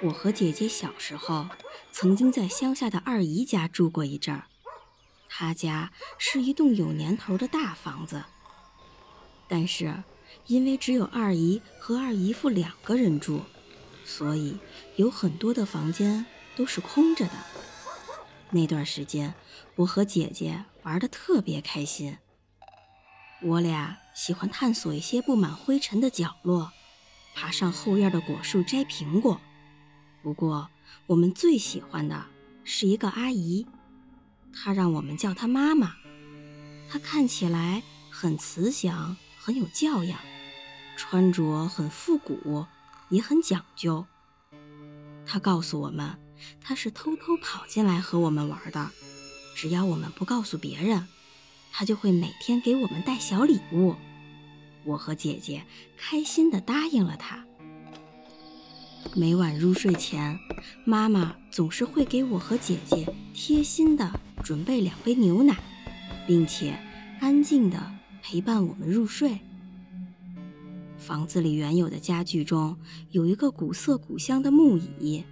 我和姐姐小时候曾经在乡下的二姨家住过一阵儿，她家是一栋有年头的大房子。但是因为只有二姨和二姨夫两个人住，所以有很多的房间都是空着的。那段时间，我和姐姐玩的特别开心。我俩喜欢探索一些布满灰尘的角落，爬上后院的果树摘苹果。不过，我们最喜欢的是一个阿姨，她让我们叫她妈妈。她看起来很慈祥，很有教养，穿着很复古，也很讲究。她告诉我们，她是偷偷跑进来和我们玩的，只要我们不告诉别人，她就会每天给我们带小礼物。我和姐姐开心地答应了她。每晚入睡前，妈妈总是会给我和姐姐贴心的准备两杯牛奶，并且安静的陪伴我们入睡。房子里原有的家具中有一个古色古香的木椅，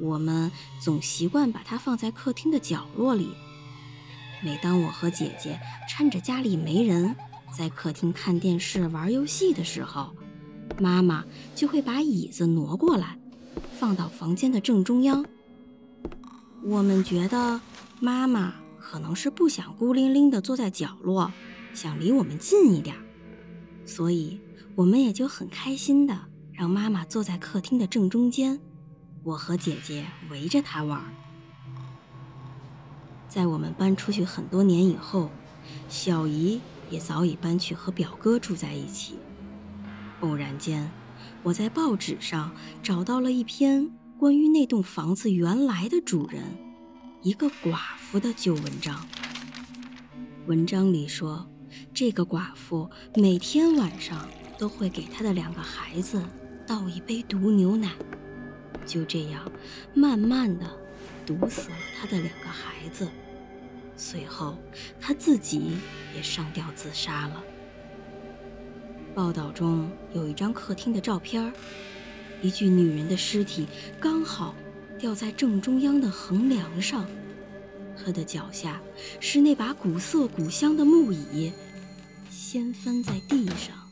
我们总习惯把它放在客厅的角落里。每当我和姐姐趁着家里没人，在客厅看电视、玩游戏的时候，妈妈就会把椅子挪过来，放到房间的正中央。我们觉得妈妈可能是不想孤零零地坐在角落，想离我们近一点，所以我们也就很开心地让妈妈坐在客厅的正中间，我和姐姐围着她玩。在我们搬出去很多年以后，小姨也早已搬去和表哥住在一起。偶然间，我在报纸上找到了一篇关于那栋房子原来的主人——一个寡妇的旧文章。文章里说，这个寡妇每天晚上都会给她的两个孩子倒一杯毒牛奶，就这样慢慢的毒死了她的两个孩子。随后，她自己也上吊自杀了。报道中有一张客厅的照片一具女人的尸体刚好掉在正中央的横梁上，她的脚下是那把古色古香的木椅，掀翻在地上。